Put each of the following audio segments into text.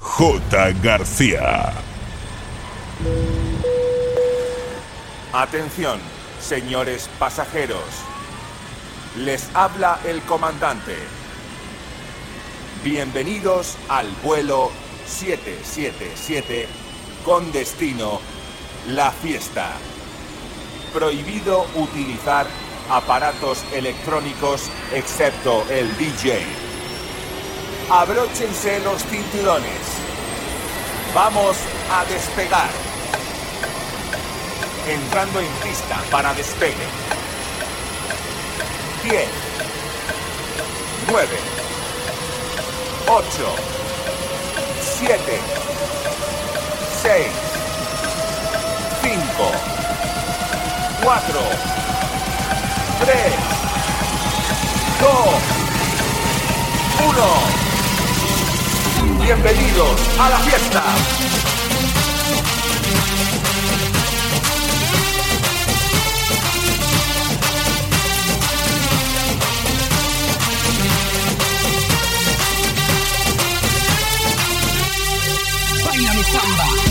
J. García. Atención, señores pasajeros. Les habla el comandante. Bienvenidos al vuelo 777 con destino La Fiesta. Prohibido utilizar aparatos electrónicos excepto el DJ. Abróchense los cinturones. Vamos a despegar. Entrando en pista para despegue. 10, 9, 8, 7, 6, 5, 4, 3, 2, 1. Bienvenidos a la fiesta. Baila mi samba.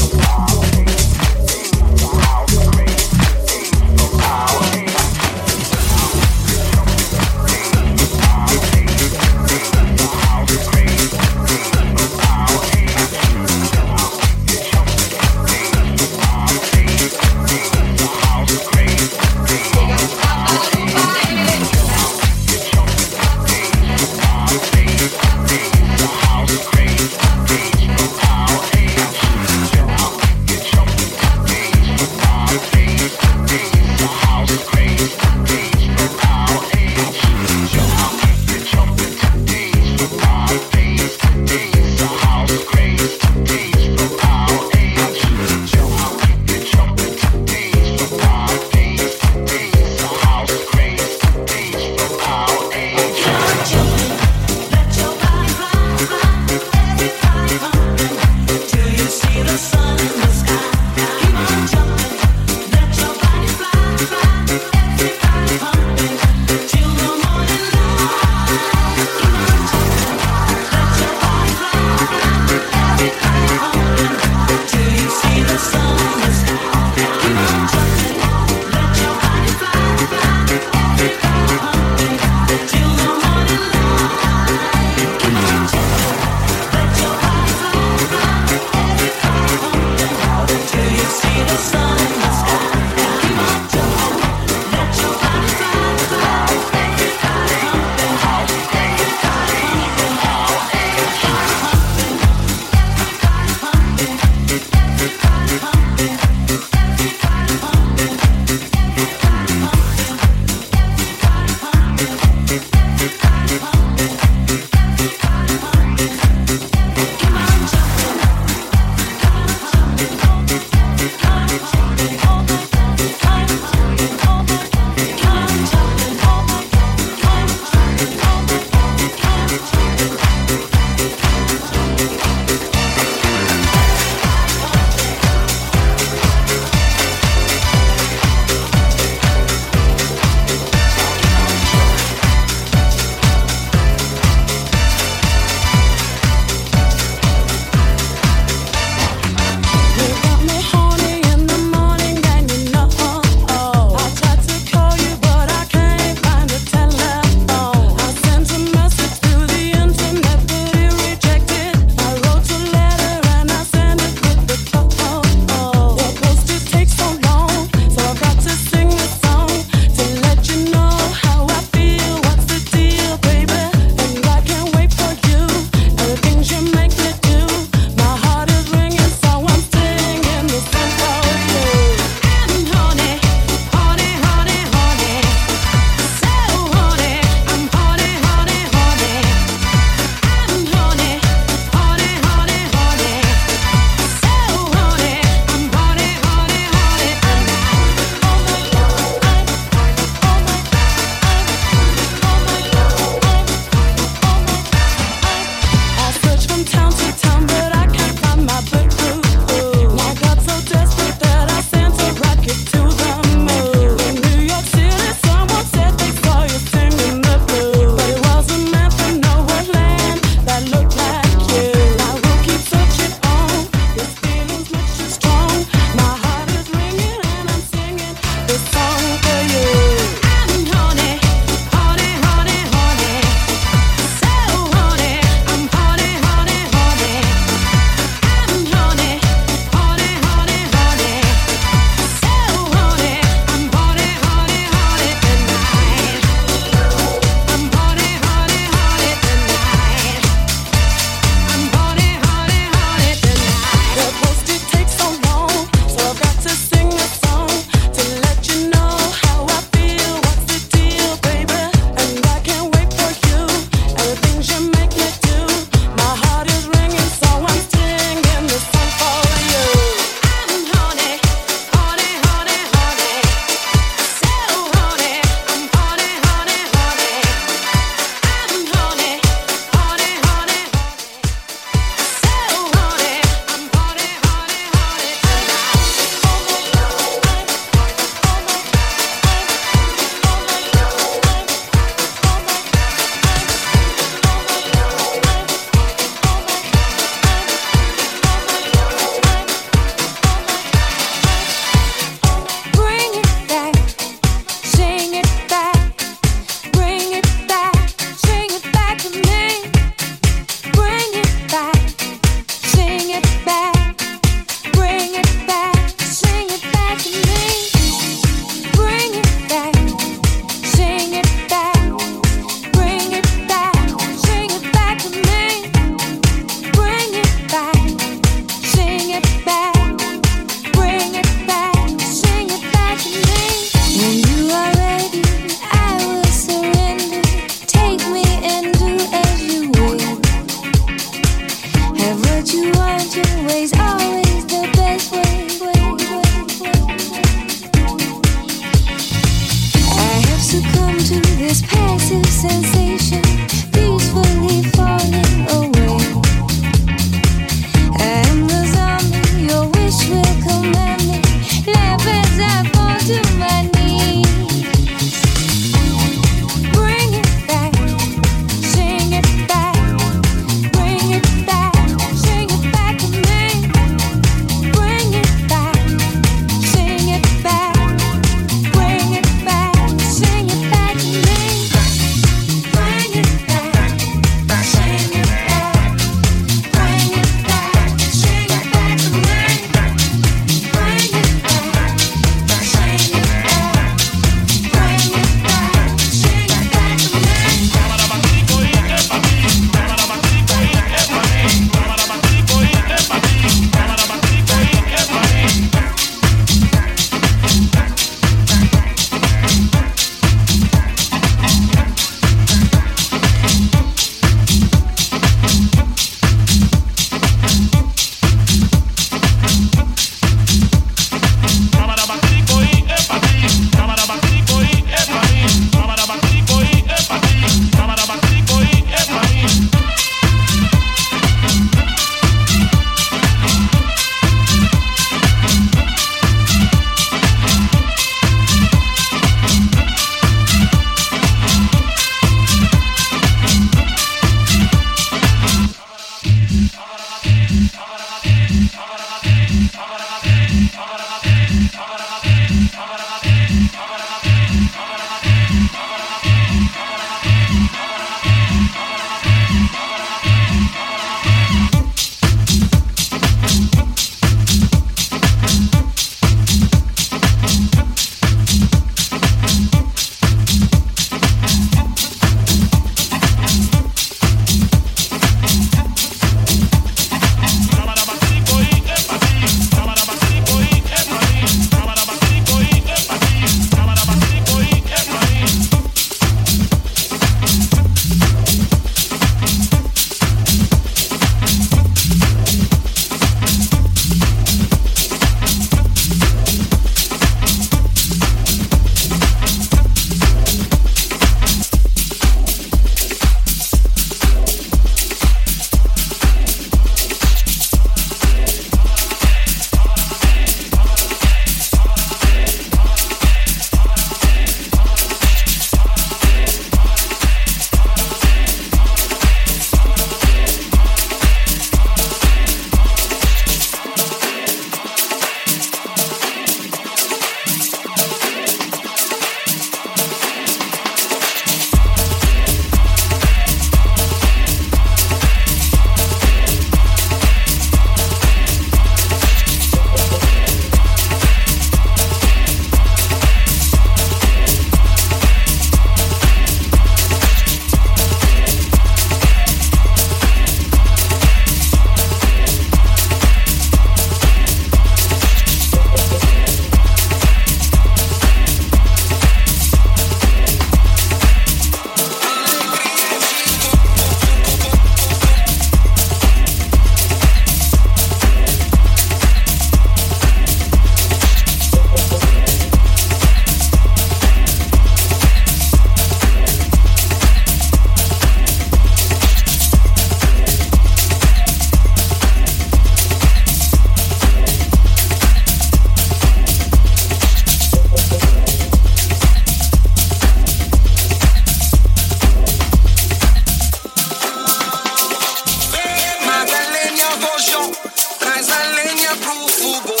no futebol.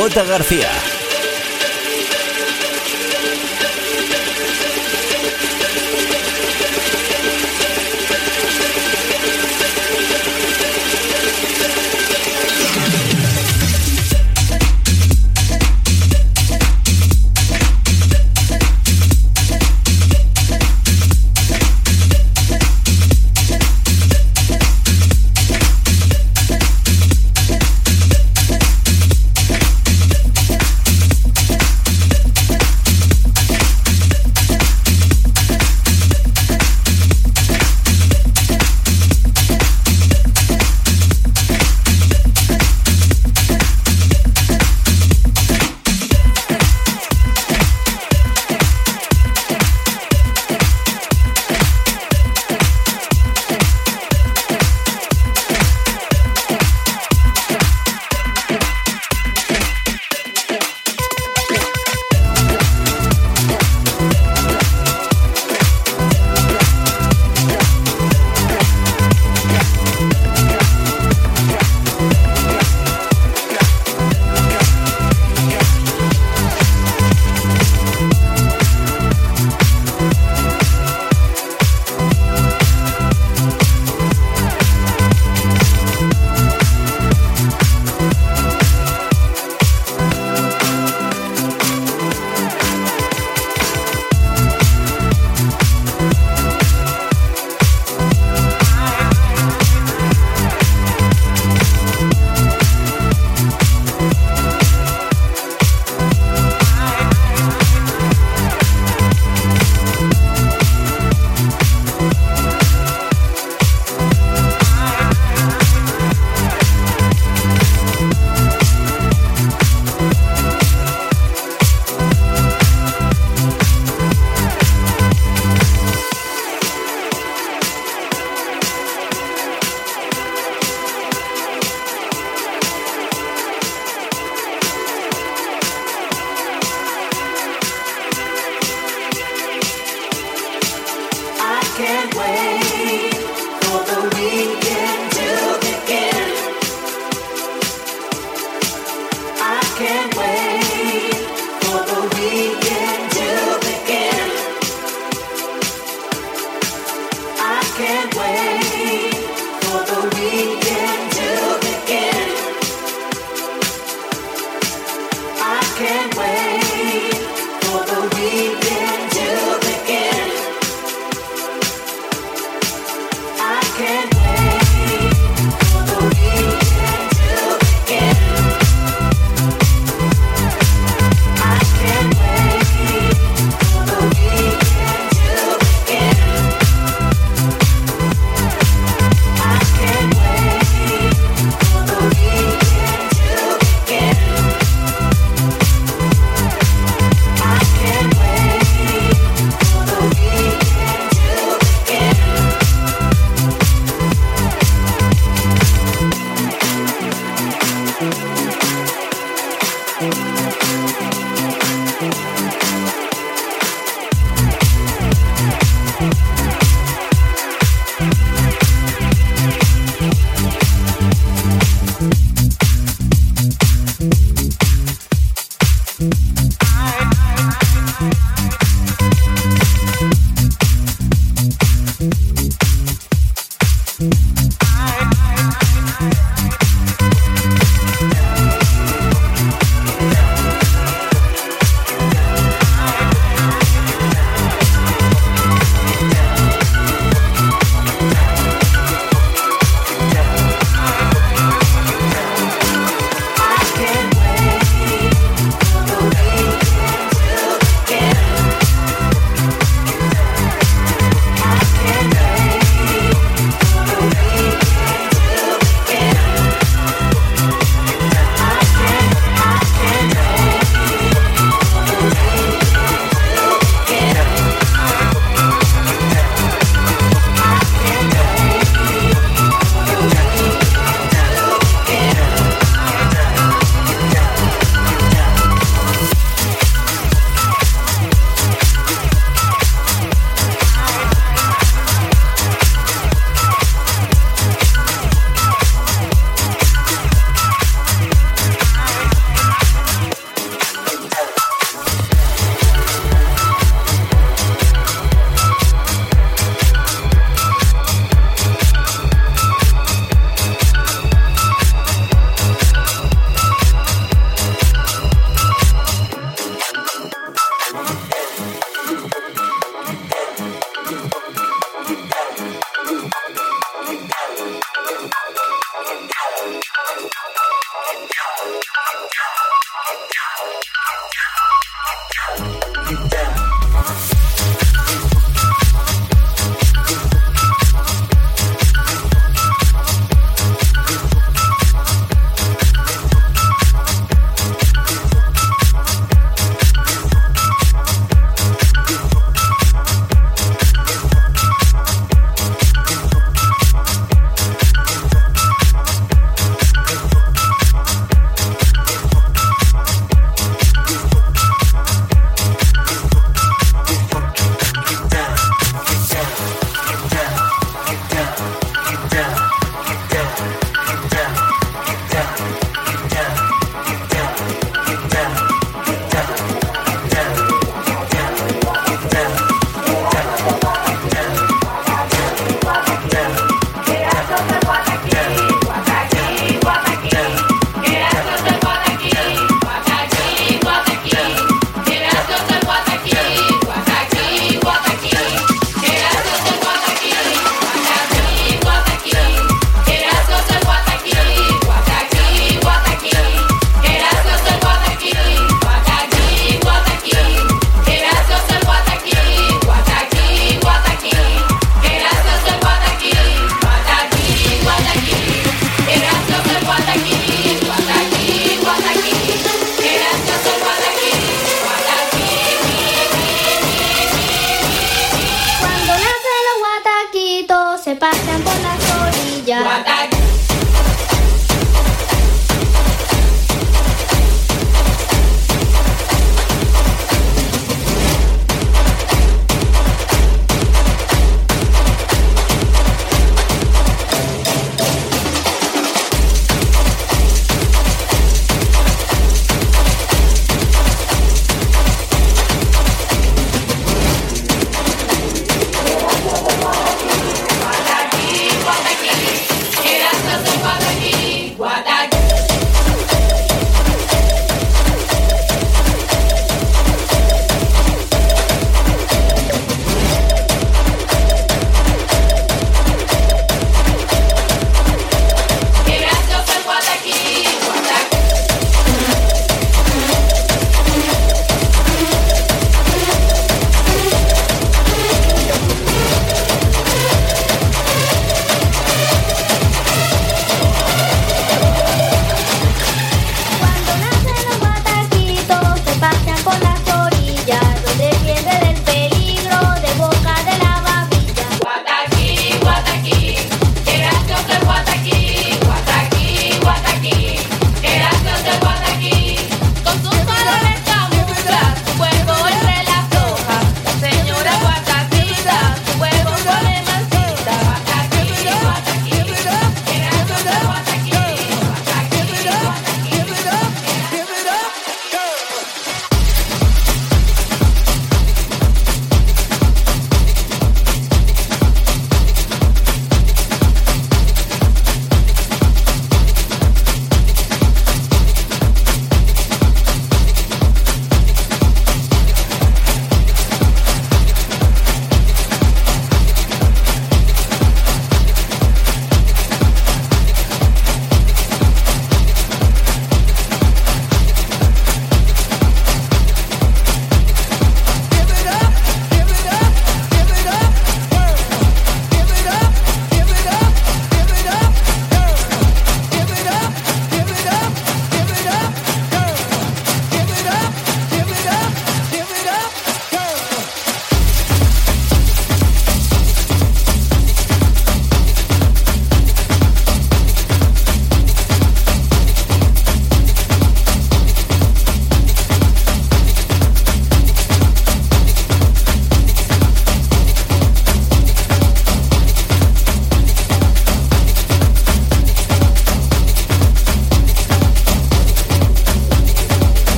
J. García.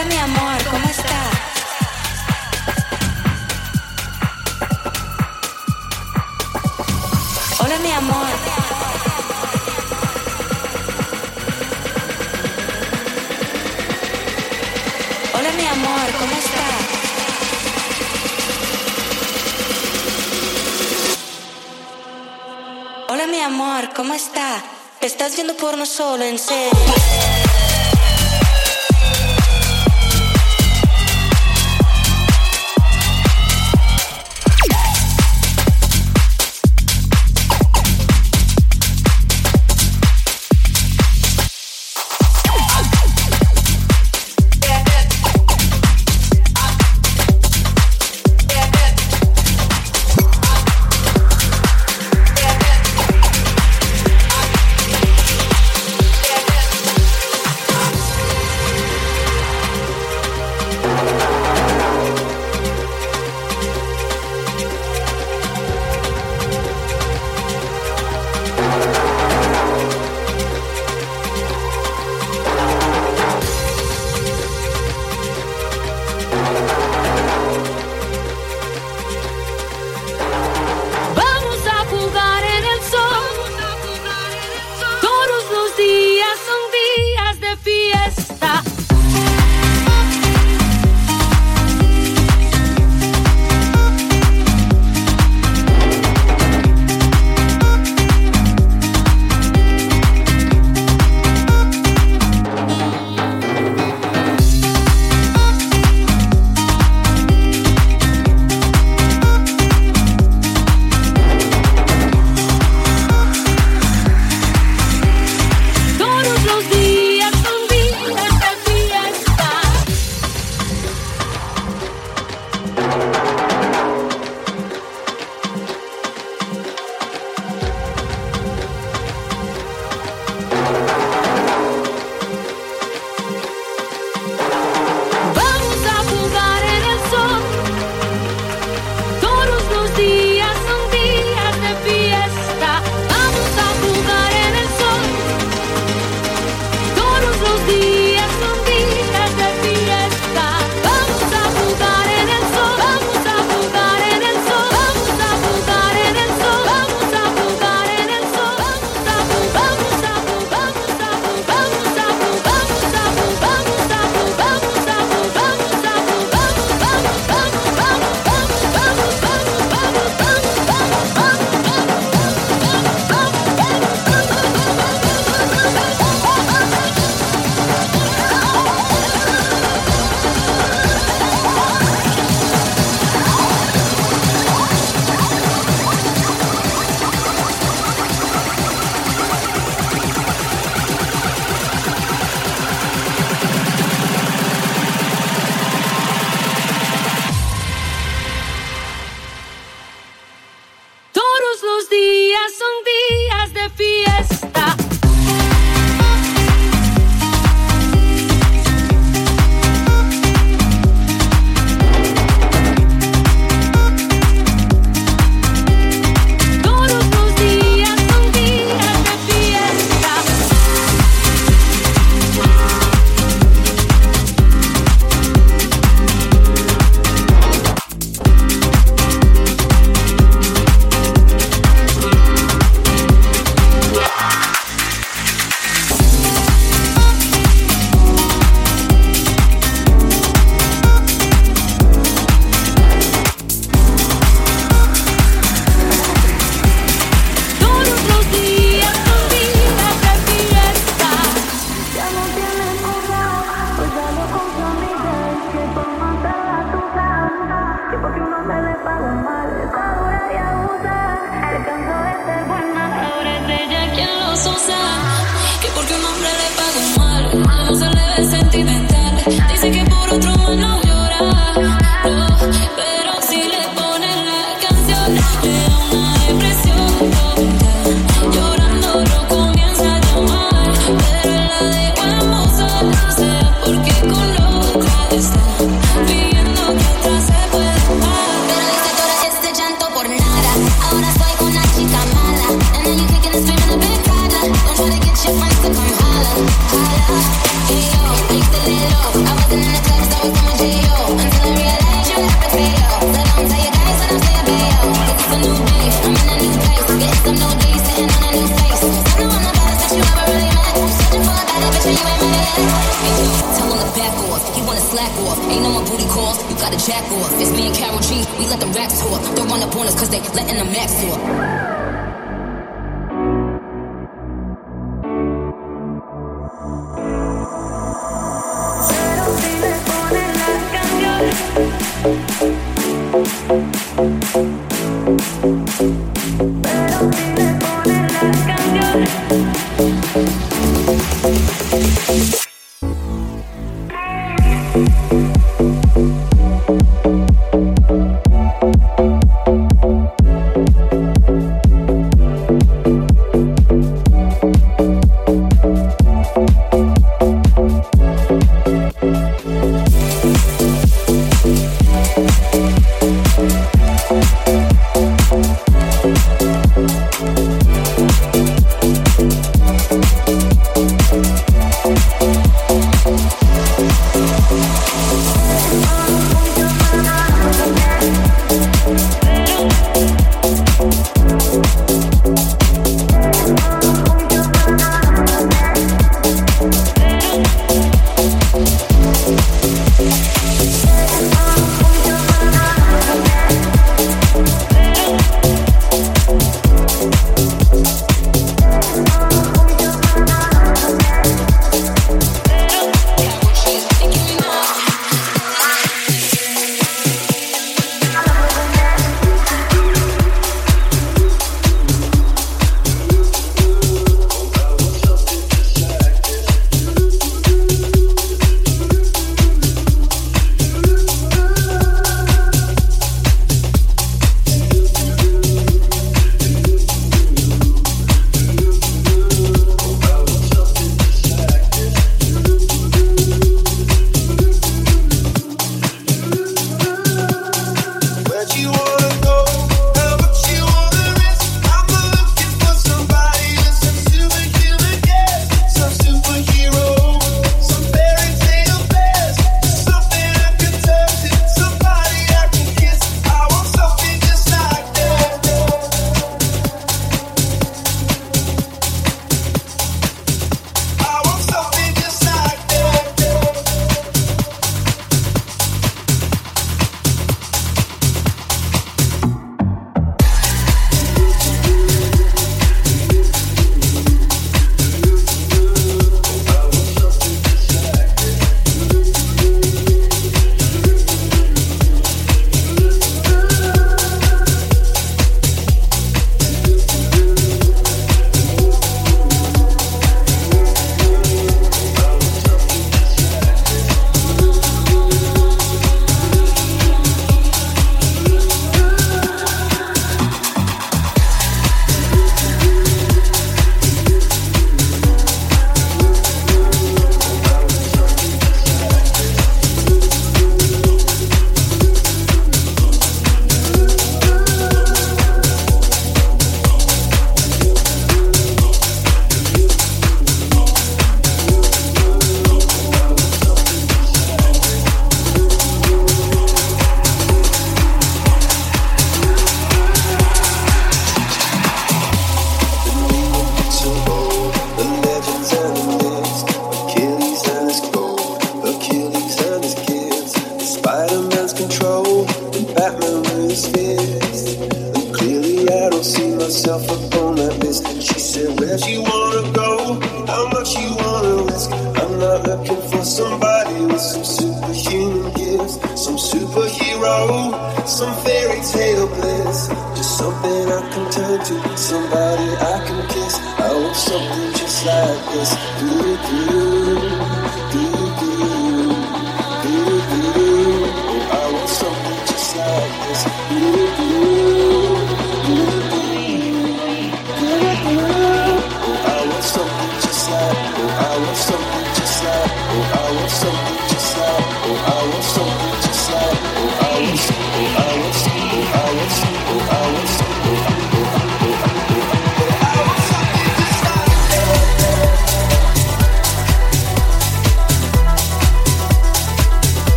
Hola mi amor, ¿cómo estás? Hola mi amor. Hola mi amor, ¿cómo estás? Hola mi amor, ¿cómo está? Te Estás viendo porno solo, en serio.